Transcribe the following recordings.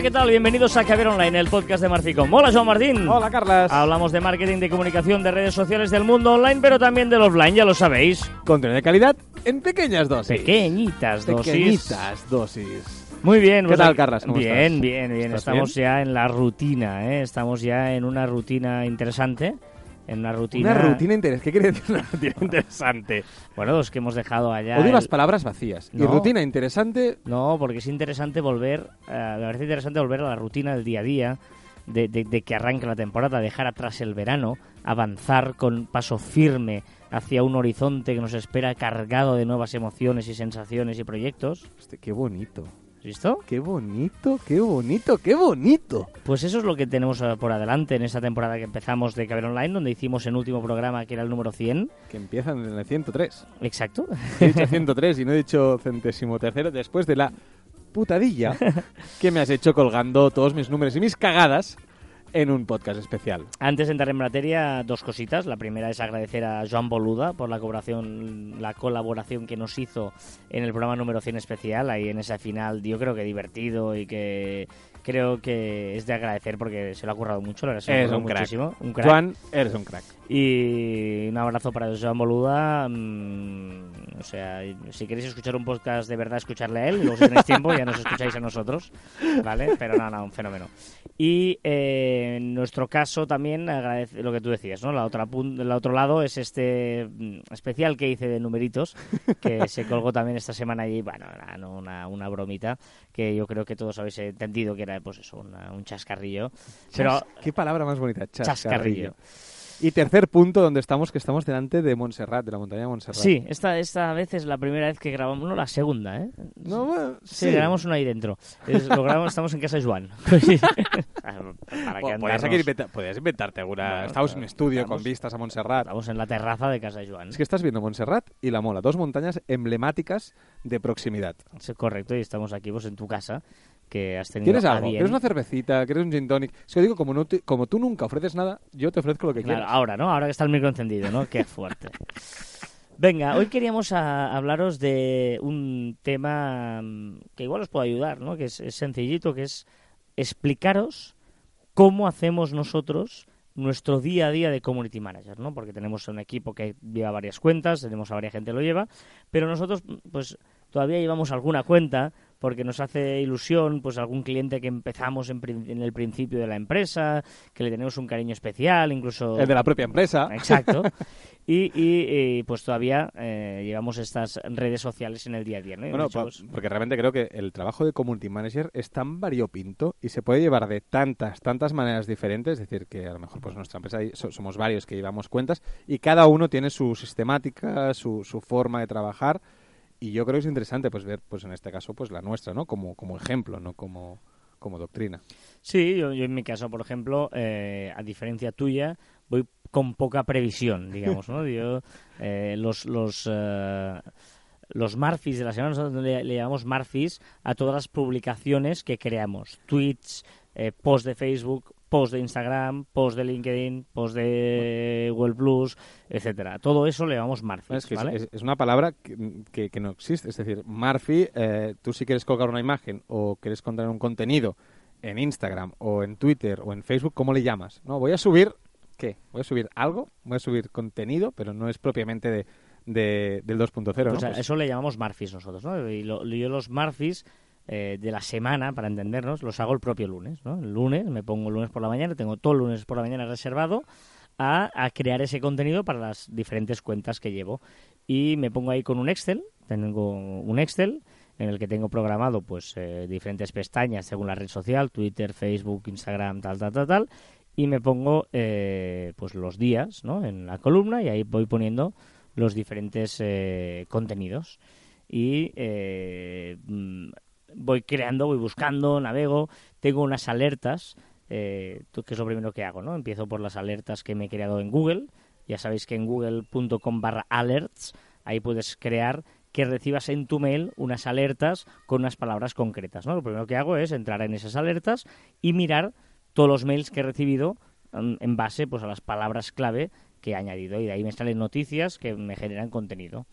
Hola, ¿qué tal? Bienvenidos a Caber Online, el podcast de Marficom. Hola, Joan Martín. Hola, Carlas. Hablamos de marketing, de comunicación, de redes sociales del mundo online, pero también del offline, ya lo sabéis. Contenido de calidad en pequeñas dosis. Pequeñitas dosis. Pequeñitas dosis. Muy bien. ¿Qué pues tal, Carlas? ¿Cómo bien, estás? bien, bien. ¿Estás Estamos bien? ya en la rutina, ¿eh? Estamos ya en una rutina interesante. En una rutina... Una rutina interesante. ¿Qué quiere decir una rutina interesante? Bueno, los que hemos dejado allá... El- las palabras vacías. Y No. rutina interesante. No, porque es interesante volver, me parece interesante volver a la rutina del día a día, de, de- de que arranque la temporada, dejar atrás el verano, avanzar con paso firme hacia un horizonte que nos espera cargado de nuevas emociones y sensaciones y proyectos. Hostia, qué bonito. ¿Has visto? Qué bonito, qué bonito, qué bonito. Pues eso es lo que tenemos eh, por adelante en esta temporada que empezamos de Caber Online, donde hicimos el último programa que era el número 100. Que empiezan en el 103. Exacto. He dicho 103 y no he dicho centésimo tercero después de la putadilla que me has hecho colgando todos mis números y mis cagadas en un podcast especial. Antes de entrar en materia, dos cositas. La primera es agradecer a Joan Boluda por la colaboración, la colaboración que nos hizo en el programa número 100 especial, ahí en ese final, yo creo que divertido y que creo que es de agradecer porque se lo ha currado mucho, lo ha muchísimo. Un crack. Juan, eres un crack. Y un abrazo para Joan Boluda. mm, o sea, si queréis escuchar un podcast de verdad, escucharle a él. Luego, si tenéis tiempo, ya nos escucháis a nosotros. ¿Vale? Pero no, no, un fenómeno. Y eh, en nuestro caso también agradece lo que tú decías, ¿no? La otra el otro lado es este mm, especial que hice de numeritos, que se colgó también esta semana y, bueno, una, una bromita que yo creo que todos habéis entendido que era, pues eso, una- un chascarrillo. Pero Qué palabra más bonita, chascarrillo. chascarrillo. Y tercer punto donde estamos, que estamos delante de Montserrat, de la montaña de Montserrat. Sí, esta, esta vez es la primera vez que grabamos, no la segunda, ¿eh? No, bueno, Sí, sí. grabamos una ahí dentro. Es- lo grabamos, estamos en casa de Juan. Para que Bueno, podías, andarnos- aquí inventa- podías inventarte alguna... Bueno, Estamos en un estudio estamos- con vistas a Montserrat. Estamos en la terraza de casa de Juan. Es que estás viendo Montserrat y La Mola, dos montañas emblemáticas de proximidad. Sí, correcto, y estamos aquí pues, en tu casa, que has tenido ¿Quieres algo? ¿Quieres una cervecita? ¿Quieres un gin tonic? Es que digo, como, no te- como tú nunca ofreces nada, yo te ofrezco lo que Claro, quieras. ahora, ¿no? Ahora que está el micro encendido, ¿no? Qué fuerte. Venga, hoy queríamos a- hablaros de un tema mm, que igual os puede ayudar, ¿no? Que es, es sencillito, que es explicaros cómo hacemos nosotros nuestro día a día de community manager, ¿no? Porque tenemos un equipo que lleva varias cuentas, tenemos a varias gente que lo lleva, pero nosotros, pues, todavía llevamos alguna cuenta porque nos hace ilusión, pues, algún cliente que empezamos en, en el principio de la empresa, que le tenemos un cariño especial, incluso... El de la propia empresa. Exacto. Y, y, y, pues todavía eh, llevamos estas redes sociales en el día a día, ¿no? Bueno, pa- pues, porque realmente creo que el trabajo de community manager es tan variopinto y se puede llevar de tantas, tantas maneras diferentes. Es decir, que a lo mejor pues nuestra empresa so- somos varios que llevamos cuentas y cada uno tiene su sistemática, su, su forma de trabajar. Y yo creo que es interesante pues ver, pues en este caso, pues la nuestra, ¿no? Como, como ejemplo, no como, como doctrina. Sí, yo, yo en mi caso, por ejemplo, eh, a diferencia tuya, voy con poca previsión, digamos, ¿no? Yo, eh, los, los, eh, los Marfis de la semana, nosotros le, le llamamos Marfis a todas las publicaciones que creamos. Tweets, eh, post de Facebook, post de Instagram, post de LinkedIn, post de Google Plus, etcétera. Todo eso le llamamos Marfis, Es, que ¿vale? es, es una palabra que, que- que no existe. Es decir, Murphy, eh, tú si quieres colgar una imagen o quieres contener un contenido en Instagram o en Twitter o en Facebook, ¿cómo le llamas? No, voy a subir, ¿qué? Voy a subir algo, voy a subir contenido, pero no es propiamente de, de- del 2.0, ¿no? Pues Pues- eso le llamamos Marfis nosotros, ¿no? Y lo- yo los Marfis eh, de la semana, para entendernos, los hago el propio lunes, ¿no? El lunes, me pongo el lunes por la mañana, tengo todo el lunes por la mañana reservado a, crear ese contenido para las diferentes cuentas que llevo. Y me pongo ahí con un Excel, tengo un Excel en el que tengo programado pues eh, diferentes pestañas según la red social, Twitter, Facebook, Instagram, tal, tal, tal, tal, y me pongo eh, pues los días, ¿no? En la columna y ahí voy poniendo los diferentes contenidos y mm, voy creando, voy buscando, navego, tengo unas alertas, eh, que es lo primero que hago, ¿no? Empiezo por las alertas que me he creado en Google, ya sabéis que en google.com barra alerts, ahí puedes crear que recibas en tu mail unas alertas con unas palabras concretas, ¿no? Lo primero que hago es entrar en esas alertas y mirar todos los mails que he recibido mm, en base pues a las palabras clave que he añadido y de ahí me salen noticias que me generan contenido.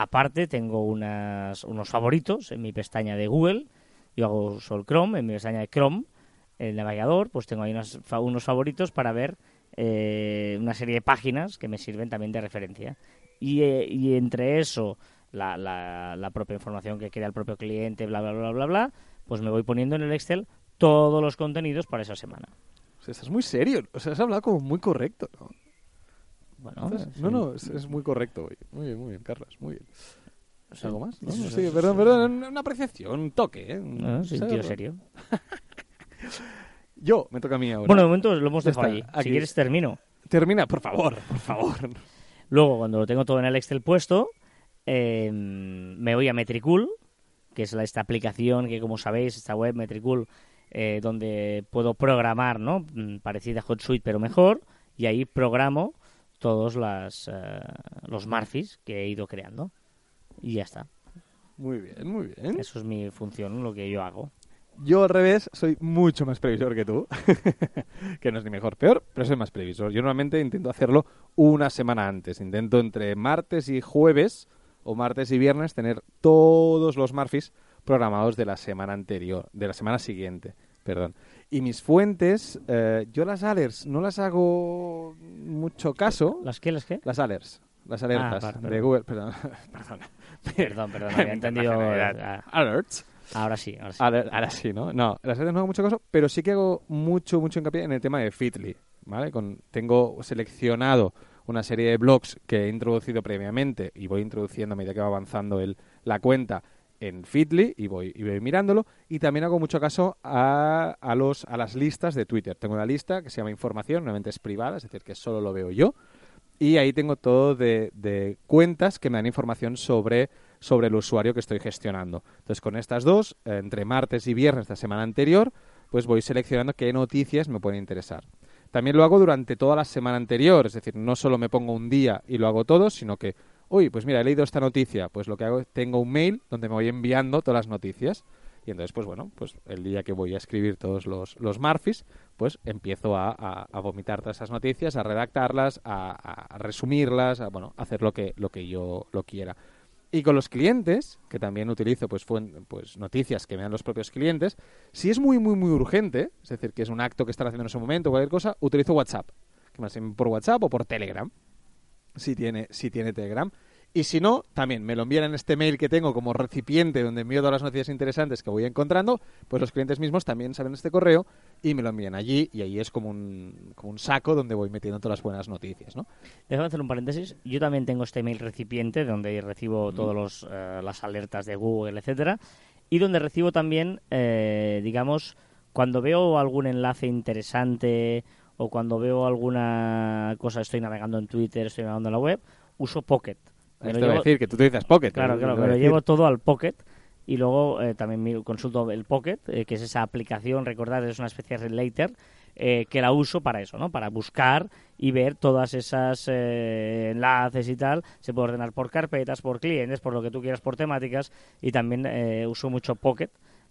Aparte tengo unas, unos favoritos en mi pestaña de Google, yo hago uso el Chrome, en mi pestaña de Chrome el navegador, pues tengo ahí unos, unos favoritos para ver eh, una serie de páginas que me sirven también de referencia. Y, eh, y entre eso, la, la, la propia información que crea el propio cliente, bla, bla, bla, bla, bla, pues me voy poniendo en el Excel todos los contenidos para esa semana. O estás muy serio. O sea, has hablado como muy correcto, ¿no? Bueno, Estás- sí. No, no, es, es muy correcto hoy. Muy bien, muy bien, Carlos, muy bien. Sí. ¿Algo más? ¿No? Sí, perdón, perdón, una apreciación, un toque, ¿eh? No, sí, ¿Sabes? tío serio. Yo, me toca a mí ahora. Bueno, de momento lo hemos dejado aquí. Si quieres termino. Termina, por favor, por favor. Luego, cuando lo tengo todo en el Excel puesto, eh, me voy a Metricool, que es la, esta aplicación que, como sabéis, esta web Metricool, eh, donde puedo programar, ¿no? Mm, Parecida a HotSuite, pero mejor, y ahí programo todos las, eh, los Marfis que he ido creando. Y ya está. Muy bien, muy bien. Eso es mi función, lo que yo hago. Yo al revés, soy mucho más previsor que tú. que no es ni mejor, peor, pero soy más previsor. Yo normalmente intento hacerlo una semana antes. Intento entre martes y jueves o martes y viernes tener todos los Marfis programados de la semana anterior, de la semana siguiente, perdón. Y mis fuentes, eh, yo las alerts no las hago mucho caso. ¿Las qué? ¿Las qué? Las alerts, las alertas vale, de. Google, perdón, perdón. Perdón, perdón, había entendido. Internacionalidad. ah, Alerts. Ahora sí, ahora sí. Ahora, ahora sí, ¿no? No, las redes no hago mucho caso, pero sí que hago mucho, mucho hincapié en el tema de Fitly, ¿vale? Con, tengo seleccionado una serie de blogs que he introducido previamente y voy introduciendo a medida que va avanzando el, la cuenta en Fitly y voy, y voy mirándolo. Y también hago mucho caso a, a, los, a las listas de Twitter. Tengo una lista que se llama información, normalmente es privada, es decir, que solo lo veo yo. Y ahí tengo todo de, de cuentas que me dan información sobre, sobre el usuario que estoy gestionando. Entonces, con estas dos, entre martes y viernes de la semana anterior, pues voy seleccionando qué noticias me pueden interesar. También lo hago durante toda la semana anterior, es decir, no solo me pongo un día y lo hago todo, sino que, uy, pues mira, he leído esta noticia, pues lo que hago es tengo un mail donde me voy enviando todas las noticias. Y entonces, pues bueno, pues el día que voy a escribir todos los, los Marfis, pues empiezo a, a, vomitar todas esas noticias, a redactarlas, a, resumirlas, a bueno, hacer lo que, lo que yo lo quiera. Y con los clientes, que también utilizo pues, pues noticias que me dan los propios clientes, si es muy, muy, muy urgente, es decir, que es un acto que están haciendo en ese momento o cualquier cosa, utilizo WhatsApp. Que me hacen por WhatsApp o por Telegram, si tiene, si tiene Telegram. Y si no, también me lo envían en este mail que tengo como recipiente donde envío todas las noticias interesantes que voy encontrando, pues los clientes mismos también saben este correo y me lo envían allí y ahí es como un, como un saco donde voy metiendo todas las buenas noticias, ¿no? Déjame hacer un paréntesis. Yo también tengo este mail recipiente donde recibo todas las alertas de Google, etcétera, y donde recibo también, eh, digamos, cuando veo algún enlace interesante o cuando veo alguna cosa, estoy navegando en Twitter, estoy navegando en la web, uso Pocket. Me Esto llevo- decir que tú dices Pocket. Claro, claro, me lo llevo todo al Pocket y luego eh, también consulto el Pocket, eh, que es esa aplicación, recordad, es una especie de relator eh, que la uso para eso, ¿no? Para buscar y ver todas esas eh, enlaces y tal. Se puede ordenar por carpetas, por clientes, por lo que tú quieras, por temáticas y también eh, uso mucho Pocket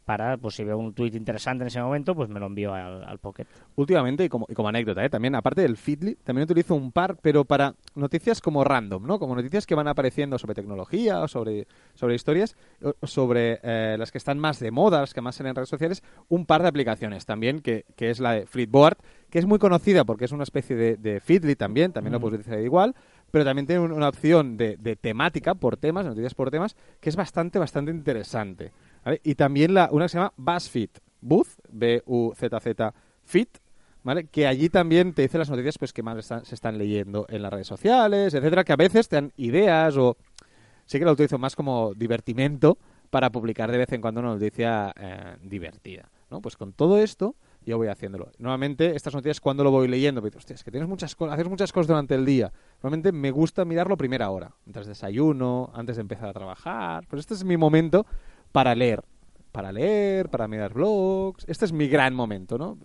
para, pues si veo un tweet interesante en ese momento, pues me lo envío al, al Pocket. Últimamente, y como, y como anécdota, ¿eh? también, aparte del Feedly, también utilizo un par, pero para noticias como random, ¿no? Como noticias que van apareciendo sobre tecnología o sobre, sobre historias, sobre eh, las que están más de moda, las que más salen en redes sociales, un par de aplicaciones también, que, que es la de Flipboard, que es muy conocida porque es una especie de, de Feedly también, también lo Mm. puedes utilizar igual, pero también tiene un- una opción de, de temática por temas, noticias por temas, que es bastante, bastante interesante. Y también la, una que se llama BuzzFeed, Buzz, B-U-Z-Z, Fit, ¿vale? Que allí también te dice las noticias pues que más están- se están leyendo en las redes sociales, etcétera, que a veces te dan ideas o sí que lo utilizo más como divertimento para publicar de vez en cuando una noticia eh, divertida, ¿no? Pues con todo esto yo voy haciéndolo. Normalmente estas noticias cuando lo voy leyendo, pues, hostia, es que tienes muchas cosas, haces muchas cosas durante el día. Normalmente me gusta mirarlo primera hora, mientras desayuno, antes de empezar a trabajar. Pues este es mi momento para leer, para leer, para mirar blogs. Este es mi gran momento, ¿no?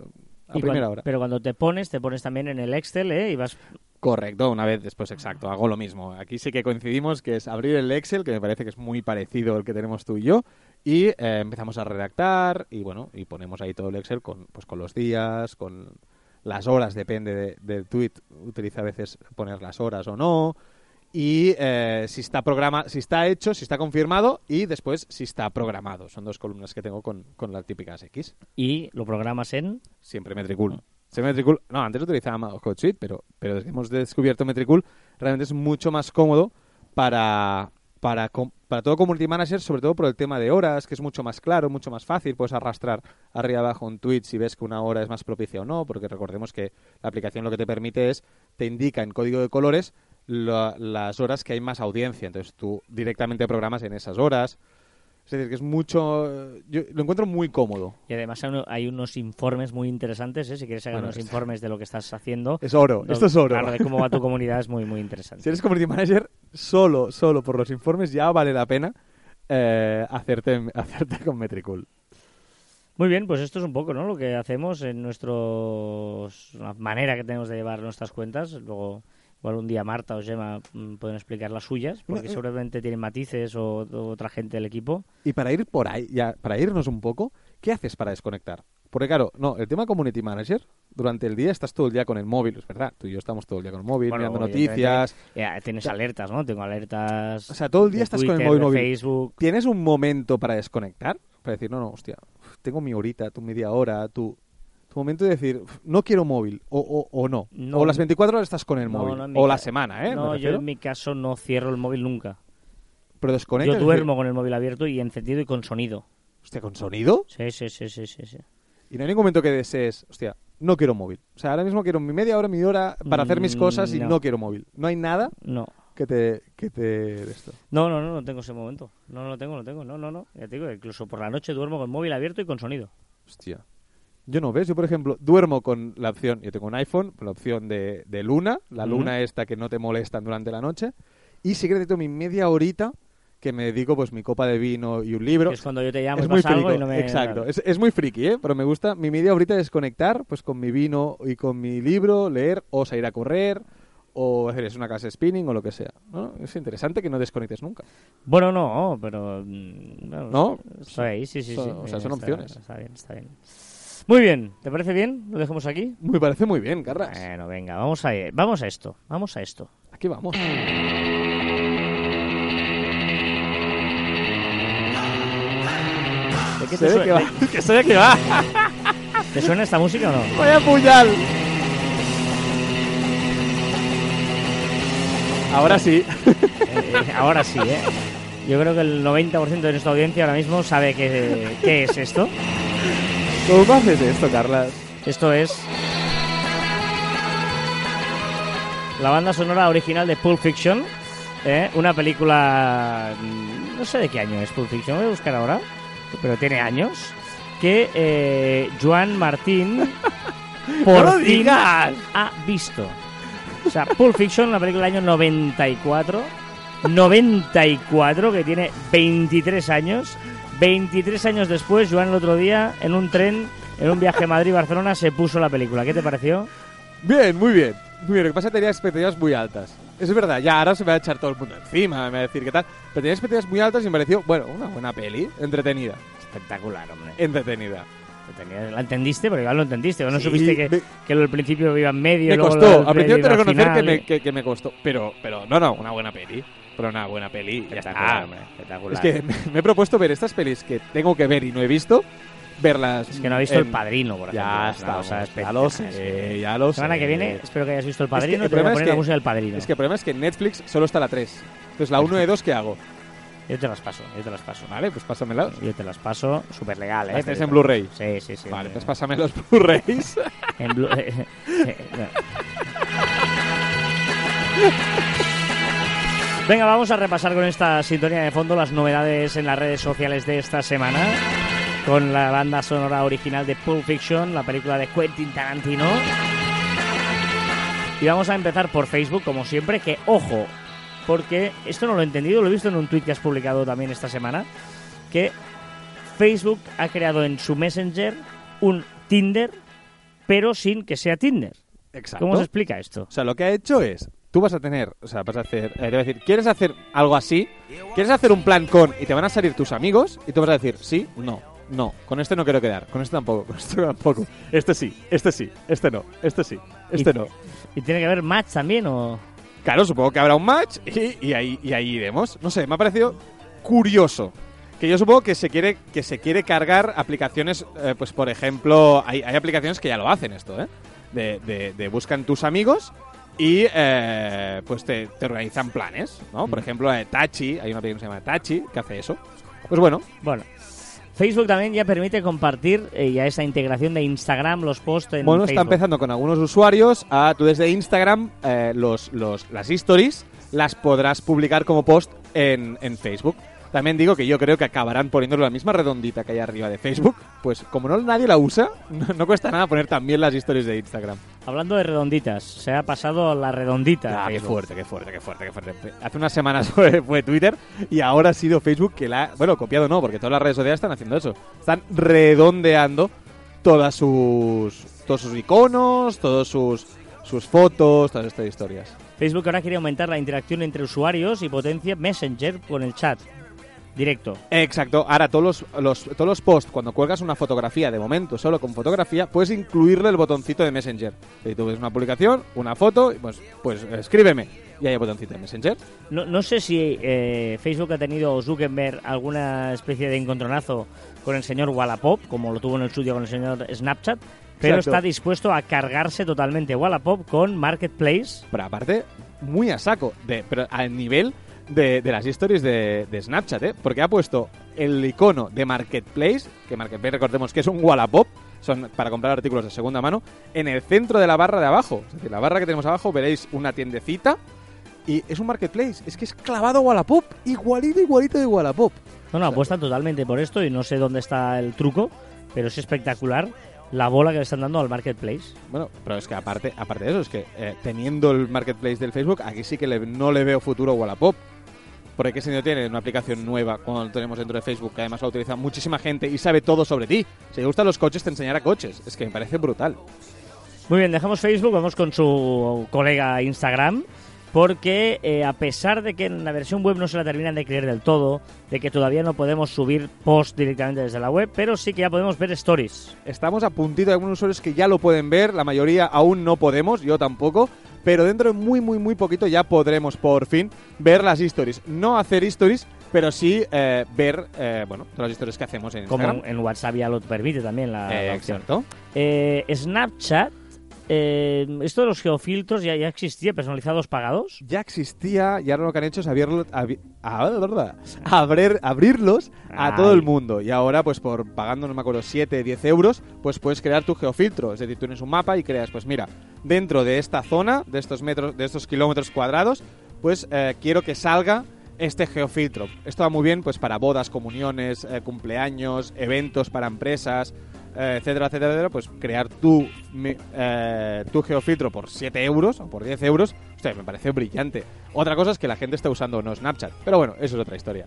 A Y primera cuando- hora. Pero cuando te pones, te pones también en el Excel ¿eh? y vas Correcto, una vez después, exacto, hago lo mismo. Aquí sí que coincidimos, que es abrir el Excel, que me parece que es muy parecido al que tenemos tú y yo, y eh, empezamos a redactar y bueno, y ponemos ahí todo el Excel con, pues, con los días, con las horas, depende de- del tweet, utiliza a veces poner las horas o no, y eh, si está programa si está hecho, si está confirmado y después si está programado. Son dos columnas que tengo con, con las típicas X. Y lo programas en... Siempre Metricool. Siempre Metricool. No, antes utilizaba HotSuite, pero, pero desde que hemos descubierto Metricool realmente es mucho más cómodo para, para, para todo Community Manager, sobre todo por el tema de horas, que es mucho más claro, mucho más fácil. Puedes arrastrar arriba abajo un tweet si ves que una hora es más propicia o no, porque recordemos que la aplicación lo que te permite es, te indica en código de colores la- las horas que hay más audiencia. Entonces tú directamente programas en esas horas. Es decir, que es mucho... Yo lo encuentro muy cómodo. Y además hay, uno- hay unos informes muy interesantes, ¿eh? si quieres sacar Bueno, unos es- informes de lo que estás haciendo. Es oro, esto es oro. Claro, de cómo va tu comunidad es muy, muy interesante. Si eres community manager, solo, solo por los informes ya vale la pena eh, hacerte, hacerte con Metricool. Muy bien, pues esto es un poco ¿no? lo que hacemos en nuestros... la manera que tenemos de llevar nuestras cuentas. Luego, igual un día Marta o Gemma mm, pueden explicar las suyas, porque seguramente tienen matices o, o otra gente del equipo. Y para ir por ahí, ya, para irnos un poco, ¿qué haces para desconectar? Porque claro, no, el tema community manager, durante el día estás todo el día con el móvil, es verdad, tú y yo estamos todo el día con el móvil, Bueno, mirando noticias. Ya, tienes alertas, ¿no? Tengo alertas. O sea, todo el día estás con el móvil, móvil. Facebook. ¿Tienes un momento para desconectar? Para decir, no, no, hostia, tengo mi horita, tu media hora, tu, tu momento de decir, no quiero móvil, o, o, o no. No. O las 24 horas estás con el No, móvil. no, o la semana, ¿eh? No, yo en mi caso no cierro el móvil nunca. Pero desconectas. Yo decir, duermo con el móvil abierto y encendido y con sonido. Hostia, ¿con sonido? Sí, sí, sí, sí, sí. sí. Y no hay ningún momento que desees, hostia, no quiero móvil. O sea, ahora mismo quiero mi media hora, mi hora para hacer mis Mm, cosas y no. quiero móvil. No hay nada No. que te... Que te esto. No, no, no, no tengo ese momento. No, no lo tengo, no lo tengo. No, no, no. Ya te digo, incluso por la noche duermo con el móvil abierto y con sonido. Hostia. Yo no, ¿ves? Yo, por ejemplo, duermo con la opción... Yo tengo un iPhone, la opción de, de luna. La luna esta que no te molestan durante la noche. Y sí que necesito mi media horita que me dedico pues mi copa de vino y un libro. Que es cuando yo te llamo es y muy pasa algo y no me... exacto. Es, es muy friki, ¿eh? Pero me gusta mi media horita desconectar, pues con mi vino y con mi libro, leer o salir a correr o hacer es una clase de spinning o lo que sea. ¿no? Es interesante que no desconectes nunca. Bueno, no, pero... mm, ¿No? Ahí, sí, sí, sí. o sea, son Está- opciones. Está bien, está bien. Muy bien, ¿te parece bien? ¿Lo dejamos aquí? Me parece muy bien, Carras. Bueno, venga, vamos a, vamos a esto, vamos a esto. Aquí vamos. ¿De qué te, ve que suena, va. que se ve que va. ¿Te suena esta música o no? Vaya puñal. Ahora sí. Eh, ahora sí, ¿eh? Yo creo que el 90% de nuestra audiencia ahora mismo sabe qué, qué es esto. ¿Cómo haces esto, Carlas? Esto es la banda sonora original de Pulp Fiction, ¿eh? una película, mm, no sé de qué año es Pulp Fiction, voy a buscar ahora, pero tiene años, que eh, Joan Martín por ¡No fin ha visto. O sea, Pulp Fiction, una película del año 94, 94, que tiene 23 años. 23 años después, Joan el otro día, en un tren, en un viaje a Madrid-Barcelona, se puso la película. ¿Qué te pareció? Bien, muy bien. Muy bien, lo que pasa es que tenía expectativas muy altas. Es verdad, ya ahora se me va a echar todo el mundo encima, me va a decir qué tal. Pero tenía expectativas muy altas y me pareció, bueno, una buena peli, entretenida. Espectacular, hombre. Entretenida. ¿La entendiste? Porque igual lo entendiste. ¿O no Sí, supiste que, me- que del principio iba en medio? Me luego costó, lo a del principio te al reconocer que me, que, que me costó. Pero, pero, no, no, una buena peli. Pero una buena peli. Ya está. hombre. Espectacular. Es que me, he propuesto ver estas pelis que tengo que ver y no he visto, verlas. Es que no ha visto en- El Padrino, por ejemplo. Ya Es una cosa está, ya lo sé, ya lo semana sé. que viene espero que hayas visto El Es que Padrino el y te voy a problema es poner la que- música del Padrino. Es que el problema es que en Netflix solo está la 3. Entonces la 1 y 2, ¿qué hago? Yo te las paso, yo te las paso. Vale, pues pásamelas. Yo te las paso, súper legal, ¿eh? Las Pero- en Blu-ray. Sí, sí, sí. Vale, Eh, pues pásame los Blu-rays. En Blu- eh, eh, no. Venga, vamos a repasar con esta sintonía de fondo las novedades en las redes sociales de esta semana. Con la banda sonora original de Pulp Fiction, la película de Quentin Tarantino. Y vamos a empezar por Facebook, como siempre, que ojo, porque esto no lo he entendido, lo he visto en un tweet que has publicado también esta semana, que Facebook ha creado en su Messenger un Tinder, pero sin que sea Tinder. Exacto. ¿Cómo se explica esto? O sea, lo que ha hecho es, tú vas a tener, o sea, vas a hacer, eh, te voy a decir, ¿quieres hacer algo así? ¿Quieres hacer un plan con y te van a salir tus amigos? Y tú vas a decir, sí, no, no, con este no quiero quedar, con este tampoco, con este tampoco, este sí, este sí, este no, este sí, este Y- no. ¿Y tiene que haber match también o...? Claro, supongo que habrá un match y, y ahí, y ahí iremos. No sé, me ha parecido curioso. Que yo supongo que se quiere, que se quiere cargar aplicaciones, eh, pues por ejemplo, hay, hay aplicaciones que ya lo hacen esto, ¿eh? De, de- de buscan tus amigos y eh, pues te, te organizan planes, ¿no? Por ejemplo, eh, Tachi, hay una aplicación que se llama Tachi que hace eso. Pues bueno, Bueno, Facebook también ya permite compartir eh, ya esa integración de Instagram, los posts en Bueno, está empezando con algunos usuarios a tú desde Instagram eh, los, los, las stories las podrás publicar como post en, en Facebook. También digo que yo creo que acabarán poniéndolo la misma redondita que hay arriba de Facebook. Pues como no nadie la usa, no, no cuesta nada poner también las stories de Instagram. Hablando de redonditas, se ha pasado la redondita. Ah, qué fuerte, qué fuerte, qué fuerte, qué fuerte. Hace unas semanas fue, fue Twitter y ahora ha sido Facebook que la ha... Bueno, copiado no, porque todas las redes sociales están haciendo eso. Están redondeando todas sus... Todos sus iconos, todos sus, sus fotos, todas estas historias. Facebook ahora quiere aumentar la interacción entre usuarios y potencia Messenger con el chat directo. Exacto. Ahora, todos los, los- todos los posts, cuando cuelgas una fotografía, de momento solo con fotografía, puedes incluirle el botoncito de Messenger. Si tú ves una publicación, una foto, pues, pues escríbeme. Y hay el botoncito de Messenger. No, no sé si eh, Facebook ha tenido Zuckerberg alguna especie de encontronazo con el señor Wallapop, como lo tuvo en el suyo con el señor Snapchat, pero Exacto. está dispuesto a cargarse totalmente Wallapop con Marketplace. Pero aparte, muy a saco. De, pero al nivel de, de las stories de, de Snapchat, ¿eh? Porque ha puesto el icono de Marketplace, que Marketplace recordemos que es un Wallapop, son para comprar artículos de segunda mano, en el centro de la barra de abajo. Es decir, la barra que tenemos abajo veréis una tiendecita y es un Marketplace. Es que es clavado a Wallapop, igualito, igualito de Wallapop. No, no, apuestan totalmente por esto y no sé dónde está el truco, pero es espectacular la bola que le están dando al Marketplace. Bueno, pero es que aparte, aparte de eso, es que eh, teniendo el marketplace del Facebook, aquí sí que le- no le veo futuro a Wallapop. Porque qué sentido tiene una aplicación nueva cuando lo tenemos dentro de Facebook, que además la utiliza muchísima gente y sabe todo sobre ti. Si te gustan los coches, te enseñará coches. Es que me parece brutal. Muy bien, dejamos Facebook, vamos con su colega Instagram, porque eh, a pesar de que en la versión web no se la terminan de creer del todo, de que todavía no podemos subir post directamente desde la web, pero sí que ya podemos ver stories. Estamos a puntito de algunos usuarios que ya lo pueden ver, la mayoría aún no podemos, yo tampoco. Pero dentro de muy, muy, muy poquito ya podremos por fin ver las stories. No hacer stories, pero sí eh, ver, eh, bueno, todas las stories que hacemos en Como Instagram. en, en WhatsApp ya lo permite también la, la Eh, opción. exacto. Eh, Snapchat, eh, esto de los geofiltros ya, ya existía, personalizados pagados. ya existía y ahora lo que han hecho es abrirlo, ah, abrirlos a Ay. todo el mundo. Y ahora, pues por pagando, no me acuerdo, 7, 10 euros, pues puedes crear tu geofiltro. Es decir, tú tienes un mapa y creas, pues mira, dentro de esta zona, de estos metros, de estos kilómetros cuadrados, pues eh, quiero que salga este geofiltro. Esto va muy bien pues para bodas, comuniones, eh, cumpleaños, eventos para empresas, etcétera, etcétera, etcétera, pues crear tu, eh, tu geofiltro por 7 euros o por 10 euros, hostia, me parece brillante. Otra cosa es que la gente está usando no Snapchat, pero bueno, eso es otra historia.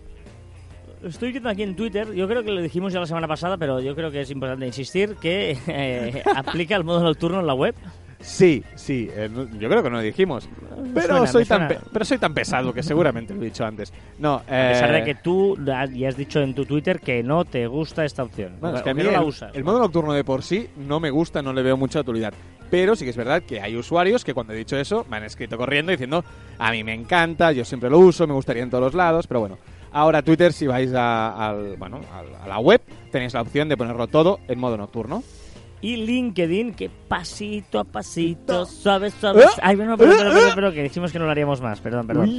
Estoy viendo aquí en Twitter, yo creo que lo dijimos ya la semana pasada, pero yo creo que es importante insistir que eh, aplica el modo nocturno en la web. Sí, sí, eh, yo creo que no lo dijimos, pero, suena, soy tan pe- pero soy tan pesado que seguramente lo he dicho antes. No, A pesar eh, de que tú ya has dicho en tu Twitter que no te gusta esta opción. Bueno, es que a mí no la el, usas. el modo nocturno de por sí no me gusta, no le veo mucha utilidad. Pero sí que es verdad que hay usuarios que cuando he dicho eso me han escrito corriendo diciendo a mí me encanta, yo siempre lo uso, me gustaría en todos los lados, pero bueno. Ahora Twitter, si vais a, al, bueno, a la web, tenéis la opción de ponerlo todo en modo nocturno. Y LinkedIn, que pasito a pasito, suave, suave. ¿Eh? Ay, bueno, perdón, perdón, perdón, que dijimos que no lo haríamos más, perdón, perdón.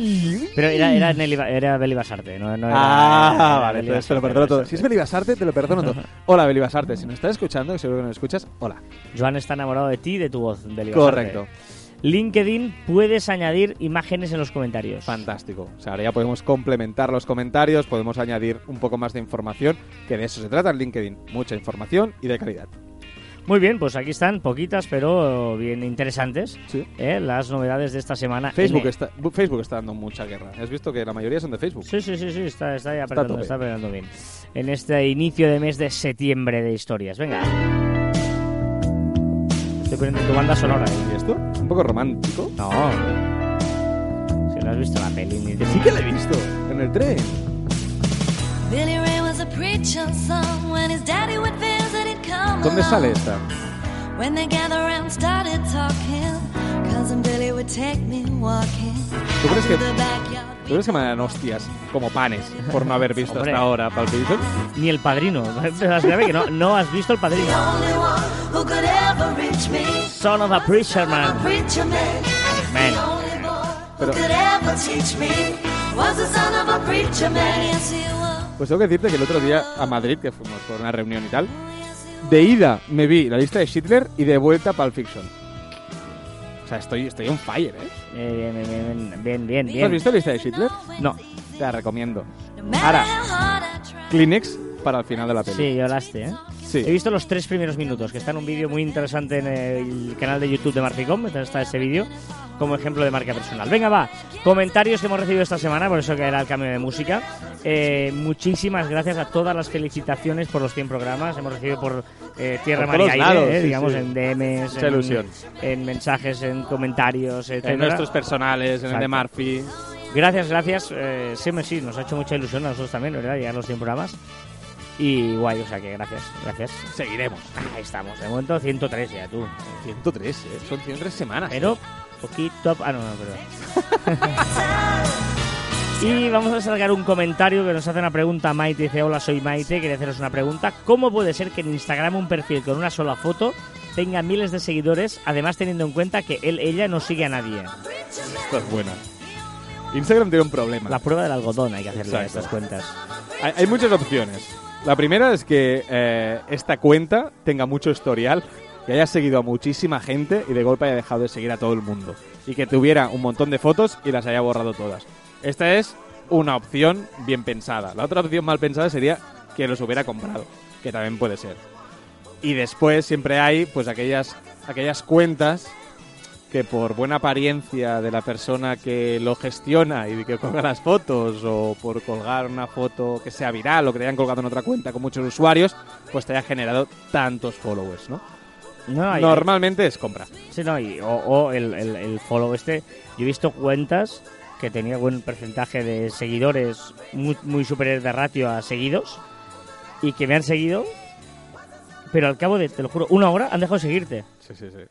Pero era, era, Nelly era Beli Basarte, no, no era- Ah, era vale, Beli entonces te lo Basarte, perdono todo. Basarte. Si es Belibasarte, te lo perdono todo. Hola, Belibasarte, si nos estás escuchando, que seguro que nos escuchas, hola. Joan está enamorado de ti y de tu voz, Beli Basarte. Correcto. LinkedIn puedes añadir imágenes en los comentarios. Fantástico. O sea, ahora ya podemos complementar los comentarios, podemos añadir un poco más de información, que de eso se trata en LinkedIn. Mucha información y de calidad. Muy bien, pues aquí están, poquitas, pero bien interesantes, Sí. ¿eh? las novedades de esta semana. Facebook está, Facebook está dando mucha guerra. Has visto que la mayoría son de Facebook. Sí, sí, sí, sí, está, está, ahí a apretando, está apretando bien. En este inicio de mes de septiembre de historias. Venga. Estoy poniendo tu banda sonora. ¿eh? ¿Y esto? Es un poco romántico. No. Si no has visto la peli ni Que sí que la he visto. En el tren. Billy Ray was a preacher's son. When his daddy would visit, he'd come ¿Dónde sale esta? When they gathered around, started talking. And Billy would take me walking. ¿Tú crees que-. ¿Tú crees que me dan hostias como panes por no haber visto Hombre. hasta ahora Pulp Fiction? Ni el padrino. Que no, no has visto el padrino. Who could ever reach me. Son of a preacher A man. preacher man. Man. The only boy who Pero- could ever teach me was the son of a preacher man. Yes, he was. Pues tengo que decirte que el otro día a Madrid, que fuimos por una reunión y tal, de ida me vi la lista de Schindler y de vuelta Pulp Fiction. O sea, estoy, estoy on fire, ¿eh? Bien, bien, bien, bien, ¿Tú has visto la lista de Schindler? No, Te la recomiendo. Ahora. Kleenex para el final de la peli. sí, lloraste, ¿eh? Sí. He visto los tres primeros minutos, que está en un vídeo muy interesante en el canal de YouTube de Marficom, está ese vídeo como ejemplo de marca personal. Venga, va, comentarios que hemos recibido esta semana, por eso que era el cambio de música. Eh, muchísimas gracias a todas las felicitaciones por los 100 programas. Hemos recibido por eh, Tierra, Por Mar y todos Aire, lados, eh, sí, digamos, sí. en DMs, Mucha en, ilusión. en mensajes, en comentarios, etc. En nuestros personales, en el de Exacto. Murphy. Gracias, gracias. Eh, sí, sí, nos ha hecho mucha ilusión a nosotros también, ¿verdad? Llegar a los 100 programas. Y guay, o sea que gracias, gracias. Seguiremos. Ahí estamos, de momento 103 ya, tú. 103, ¿eh? Son 103 semanas. Pero, poquito... Ah, no, no, perdón. y vamos a sacar un comentario que nos hace una pregunta Maite. Dice, hola, soy Maite, quería haceros una pregunta. ¿Cómo puede ser que en Instagram un perfil con una sola foto tenga miles de seguidores, además teniendo en cuenta que él, ella no sigue a nadie? Esta es buena. Instagram tiene un problema. La prueba del algodón hay que hacerle a Exacto. estas cuentas. Hay, hay muchas opciones. La primera es que eh, esta cuenta tenga mucho historial, que haya seguido a muchísima gente y de golpe haya dejado de seguir a todo el mundo. Y que tuviera un montón de fotos y las haya borrado todas. Esta es una opción bien pensada. La otra opción mal pensada sería que los hubiera comprado, que también puede ser. Y después siempre hay pues aquellas, aquellas cuentas que por buena apariencia de la persona que lo gestiona y que colga las fotos o por colgar una foto que sea viral o que te hayan colgado en otra cuenta con muchos usuarios, pues te haya generado tantos followers, ¿no? No, hay- Normalmente es compra. Sí, no, y- o, o el, el- el follow este. Yo he visto cuentas que tenía buen porcentaje de seguidores muy, muy superior de ratio a seguidos y que me han seguido, pero al cabo de, te lo juro, una hora han dejado de seguirte. Sí, sí, sí.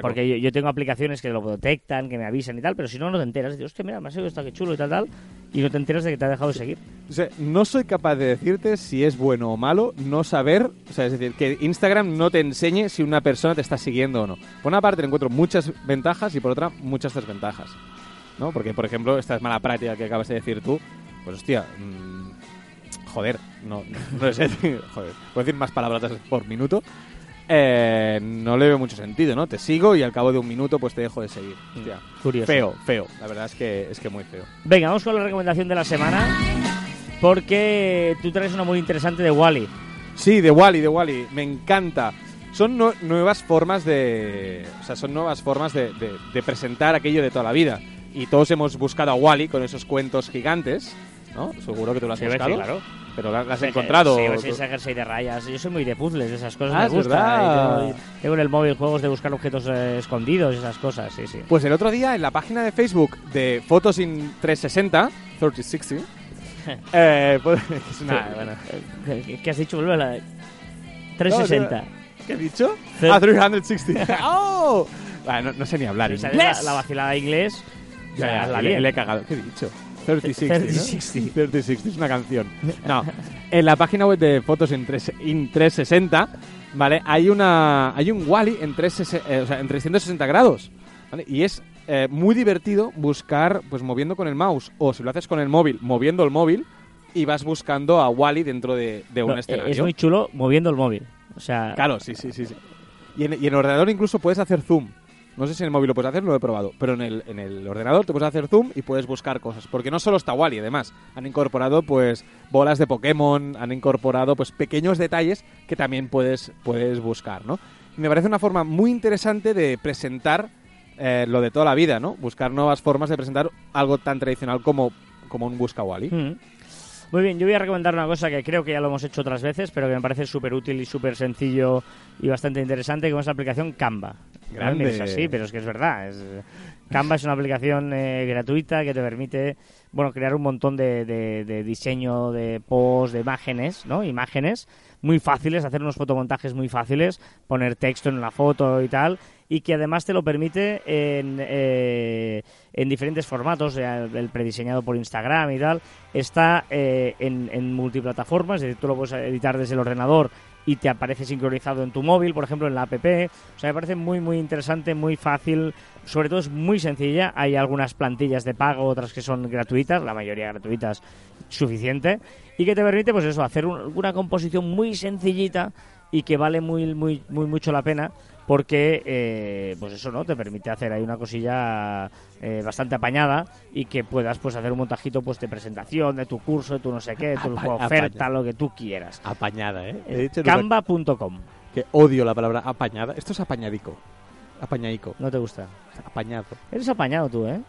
Porque yo, yo tengo aplicaciones que lo detectan, que me avisan y tal, pero si no, no te enteras. Dices, hostia, mira, me ha seguido, está que chulo y tal, tal, y no te enteras de que te ha dejado de seguir. O sea, no soy capaz de decirte si es bueno o malo no saber, o sea, es decir, que Instagram no te enseñe si una persona te está siguiendo o no. Por una parte encuentro muchas ventajas y por otra muchas desventajas, ¿no? Porque, por ejemplo, esta es mala práctica que acabas de decir tú, pues hostia, mm, joder, no, no sé, joder, puedo decir más palabras por minuto. Eh, no le veo mucho sentido, ¿no? Te sigo y al cabo de un minuto pues te dejo de seguir. Hostia, Curioso. feo, feo. La verdad es que es que muy feo. Venga, vamos con la recomendación de la semana, porque tú traes una muy interesante de Wally. Sí, de Wally, de Wally. Me encanta. Son no- nuevas formas de. O sea, son nuevas formas de, de- de presentar aquello de toda la vida. Y todos hemos buscado a Wally con esos cuentos gigantes, ¿no? Seguro que tú lo has Sí, sí, buscado. claro. Pero la- las has encontrado. Sí, sí, ese jersey de rayas. Yo soy muy de puzzles, de esas cosas Ah, me es gusta. verdad. Y Tengo, tengo en el móvil juegos de buscar objetos eh, escondidos esas cosas, sí, sí. Pues el otro día en la página de Facebook de Fotos in 360, 3060, eh, pues- es una- bueno, ¿Qué, qué has dicho? Vuelve a la... 360. ¿Qué he dicho? Thir- Ah, 360. ¡Oh! Ah, no, no sé ni hablar la, la vacilada inglés, Ya, ya, hazla le, le he cagado. ¿Qué he dicho? 3060. 3060. 3060 es una canción. No. En la página web de Fotos in, 3, in 360, ¿vale? Hay una hay un Wally en, 360 eh, o sea, en 360 grados. ¿vale? Y es eh, muy divertido buscar, pues moviendo con el mouse. O si lo haces con el móvil, moviendo el móvil. Y vas buscando a Wally dentro de, de un No, eh, escenario. es muy chulo moviendo el móvil. O sea, Claro, sí, sí, sí. sí. Y, en, y en ordenador incluso puedes hacer zoom. No sé si en el móvil lo puedes hacer, no lo he probado. Pero en el, en el ordenador te puedes hacer zoom y puedes buscar cosas. Porque no solo está Wally, además. Han incorporado, pues, bolas de Pokémon, han incorporado, pues, pequeños detalles que también puedes, puedes buscar, ¿no? Y me parece una forma muy interesante de presentar eh, lo de toda la vida, ¿no? Buscar nuevas formas de presentar algo tan tradicional como, como un Busca Wally. Mm. Muy bien, yo voy a recomendar una cosa que creo que ya lo hemos hecho otras veces, pero que me parece súper útil y súper sencillo y bastante interesante, como es la aplicación Canva. Grande. Pero es que es verdad. Canva es una aplicación eh, gratuita que te permite bueno, crear un montón de, de- diseño de posts, de imágenes, ¿no? Imágenes muy fáciles, hacer unos fotomontajes muy fáciles, poner texto en la foto y tal. y que además te lo permite en, eh, en diferentes formatos, el prediseñado por Instagram y tal, está eh, en, en multiplataformas, es decir, tú lo puedes editar desde el ordenador y te aparece sincronizado en tu móvil, por ejemplo, en la app. O sea, me parece muy, muy interesante, muy fácil. Sobre todo es muy sencilla. Hay algunas plantillas de pago, otras que son gratuitas, la mayoría gratuitas, suficiente. Y que te permite, pues eso, hacer un- una composición muy sencillita y que vale muy, muy, muy mucho la pena porque, eh, pues eso, ¿no? Te permite hacer ahí una cosilla eh, bastante apañada y que puedas, pues, hacer un montajito, pues, de presentación, de tu curso, de tu no sé qué, de tu Apa- oferta, lo que tú quieras. Apañada, ¿eh? Eh, Canva.com. que odio la palabra apañada. Esto es apañadico. Apañaico. No te gusta. Apañado. Eres apañado tú, ¿eh?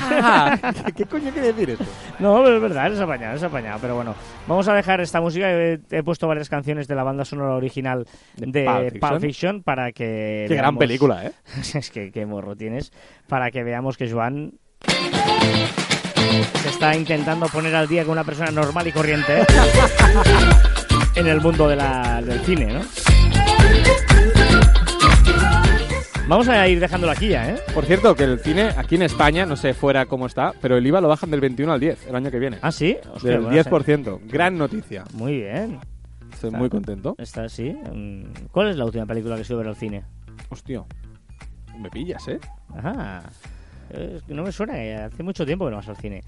¡Ah! ¿Qué, coño quiere decir eso? No, pero es verdad, eres apañado, eres apañado. Pero bueno, vamos a dejar esta música. He, he puesto varias canciones de la banda sonora original De de Pulp Pulp Fiction. Para que. Qué gran película, ¿eh? es que qué morro tienes. Para que veamos que Joan se está intentando poner al día con una persona normal y corriente ¿eh? en el mundo de la- del cine, ¿no? Vamos a ir dejándolo aquí ya, ¿eh? Por cierto, que el cine aquí en España, no sé fuera cómo está, pero el IVA lo bajan del 21 al 10 el año que viene. Ah, sí. Hostia, del bueno, 10%. Gran noticia. Muy bien. Estoy Está- muy contento. Está así. Mm, ¿Cuál es la última película que a ver al cine? Hostia. Me pillas, ¿eh? Ajá. No me suena, eh, hace mucho tiempo que no vas al cine.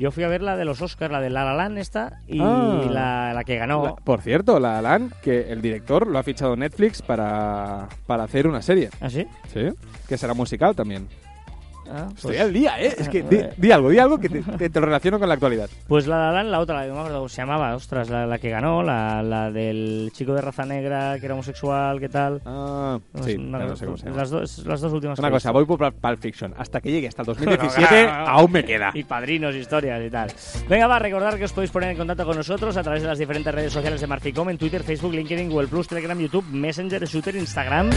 Yo fui a ver la de los Oscars, la de La La Land esta, y Ah. la, la que ganó. La- por cierto, la Alan, que el director lo ha fichado Netflix para, para hacer una serie. ¿Ah, sí? Sí. Que será musical también. Ah, Estoy pues, al día, ¿eh? Es que di, di algo, di algo que te, te- te lo relaciono con la actualidad. pues La La la otra, la que no me acuerdo cómo se llamaba, ostras, la, la que ganó, la, la del chico de raza negra, que era homosexual, ¿qué tal? Ah, sí, Una- ya no sé cómo se llama. Las, dos, las dos últimas Una cosa, voy por Pulp Fiction. Hasta que llegue hasta el 2017, Bueno, claro. aún me queda. Y padrinos, historias y tal. Venga, va, recordar que os podéis poner en contacto con nosotros a través de las diferentes redes sociales de Marficom, en Twitter, Facebook, LinkedIn, Google Plus, Telegram, YouTube, Messenger, Shooter, Instagram,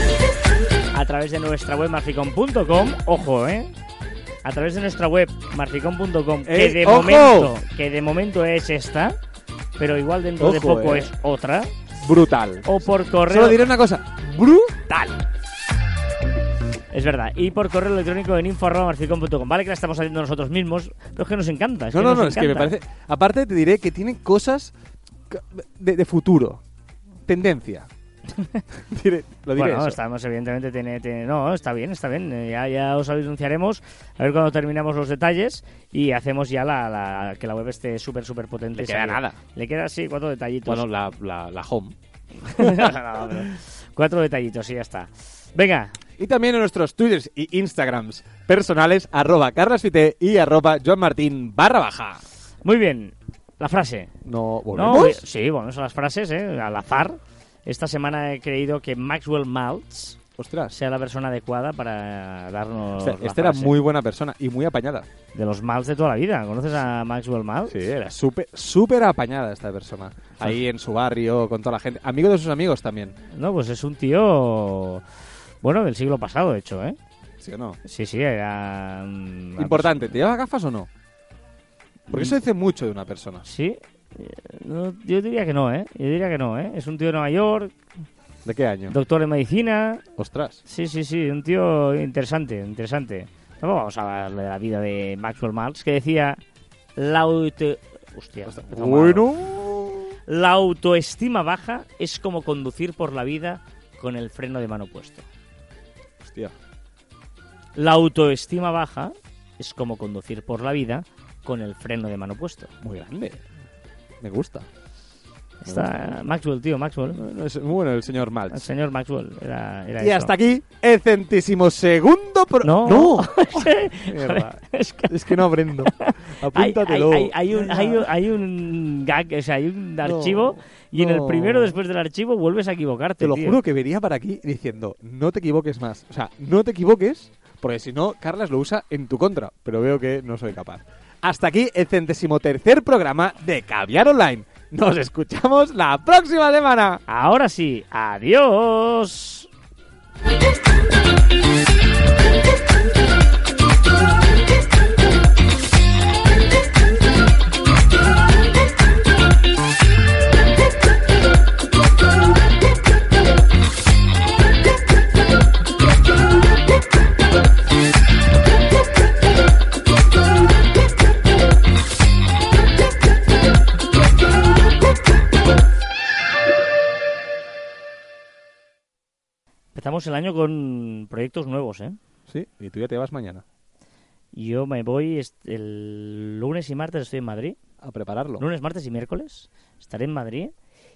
a través de nuestra web marficom.com. Ojo, ¿eh? A través de nuestra web marficom.com, que ¡Ey, de ojo! momento, que de momento es esta, pero igual dentro de poco eh. es otra, Brutal. o por Solo correo. diré una cosa. Brutal. Es verdad. Y por correo electrónico en info.marficom.com. Vale que la estamos haciendo nosotros mismos, pero es que nos encanta. Es No, que no, no, es que me parece... Aparte te diré que tiene cosas de, de futuro. Tendencia. Diré- lo diré Bueno, eso. estamos, evidentemente, tiene, tiene- No, está bien, está bien. Eh, Ya, ya os anunciaremos. A ver cuando terminamos los detalles y hacemos ya la, la- que la web esté súper, súper potente. Le queda nada. Le queda, sí, cuatro detallitos. Bueno, la, la, la home. No, no, no, cuatro detallitos y ya está. Venga, Y también en nuestros twitters y instagrams personales, arroba carlasfite y arroba johnmartin barra baja. muy bien. La frase. No, No, ¿volvemos? eh, sí, bueno, son las frases, ¿eh? Al azar. Esta semana he creído que Maxwell Maltz Ostras. sea la persona adecuada para darnos. O sea, la esta era frase. muy buena persona y muy apañada. De los Maltz de toda la vida. ¿Conoces a Maxwell Maltz? Sí, era súper súper apañada esta persona. Ahí en su barrio, con toda la gente. Amigo de sus amigos también. No, pues es un tío. Bueno, del siglo pasado, de hecho, ¿eh? ¿Sí o no? Sí, sí, era. mm, Importante, ¿te llevas gafas o no? Porque eso dice mucho de una persona. Sí. No, yo diría que no, ¿eh? Yo diría que no, ¿eh? Es un tío de Nueva York, ¿De qué año? doctor en medicina. Ostras. Sí, sí, sí, un tío interesante, interesante. Vamos a hablar de la vida de Maxwell Maltz, que decía. La auto... Hostia. Bueno. La autoestima baja es como conducir por la vida con el freno de mano puesto. Hostia. La autoestima baja es como conducir por la vida con el freno de mano puesto. Muy grande. Me gusta. Está Maxwell, tío, Maxwell. Es muy bueno el señor El Maltz. señor Maxwell era, era Y eso. hasta aquí el centésimo segundo pro... No. Mierda. Es que Es que no aprendo. Apúntatelo. hay- hay- hay un, hay, un, hay un gag, o sea, hay un archivo y en el no. primero después del archivo vuelves a equivocarte. Te lo tío. juro que venía para aquí diciendo, no te equivoques más. O sea, no te equivoques, porque si no, Carlas lo usa en tu contra. Pero veo que no soy capaz. Hasta aquí el centésimo tercer programa de Caviar Online. Nos escuchamos la próxima semana. Ahora sí, adiós. Empezamos el año con proyectos nuevos, ¿eh? Sí, y tú ya te vas mañana Yo me voy el lunes y martes estoy en Madrid. a prepararlo. Lunes, martes y miércoles estaré en Madrid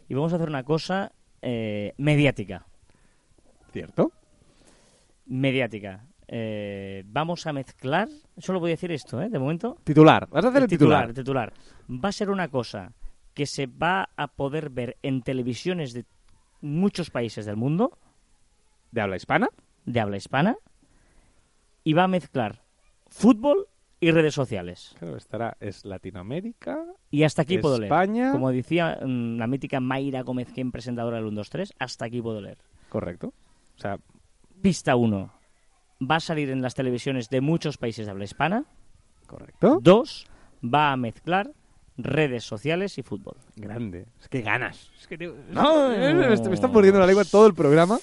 y vamos a hacer una cosa eh, mediática. ¿Cierto? Mediática. Eh, vamos a mezclar, solo voy a decir esto, ¿eh? De momento. Titular. Vas a hacer el, titular. titular. Va a ser una cosa que se va a poder ver en televisiones de muchos países del mundo, ¿De habla hispana? de habla hispana, y va a mezclar fútbol y redes sociales. Claro, estará. Es Latinoamérica. Y hasta aquí puedo leer. España. Como decía mm, la mítica Mayra Gómez, quien presentadora del 1, 2, 3, hasta aquí puedo leer. Correcto. O sea, Pista 1. Va a salir en las televisiones de muchos países de habla hispana. correcto. 2. Va a mezclar redes sociales y fútbol. Grande. Es que ganas. Es que te- No. me, est- me está mordiendo la lengua todo el programa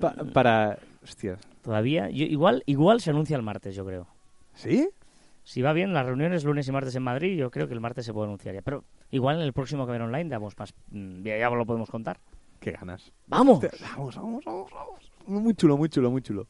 pa- para... Hostia. Todavía, yo- igual, igual se anuncia el martes, yo creo. ¿Sí? Si va bien, las reuniones lunes y martes en Madrid, yo creo que el martes se puede anunciar ya. Pero igual en el próximo que ven online damos más. mm, Ya, ya lo podemos contar. Qué ganas. ¡Vamos! Vamos, vamos, vamos, vamos. Muy chulo, muy chulo, muy chulo.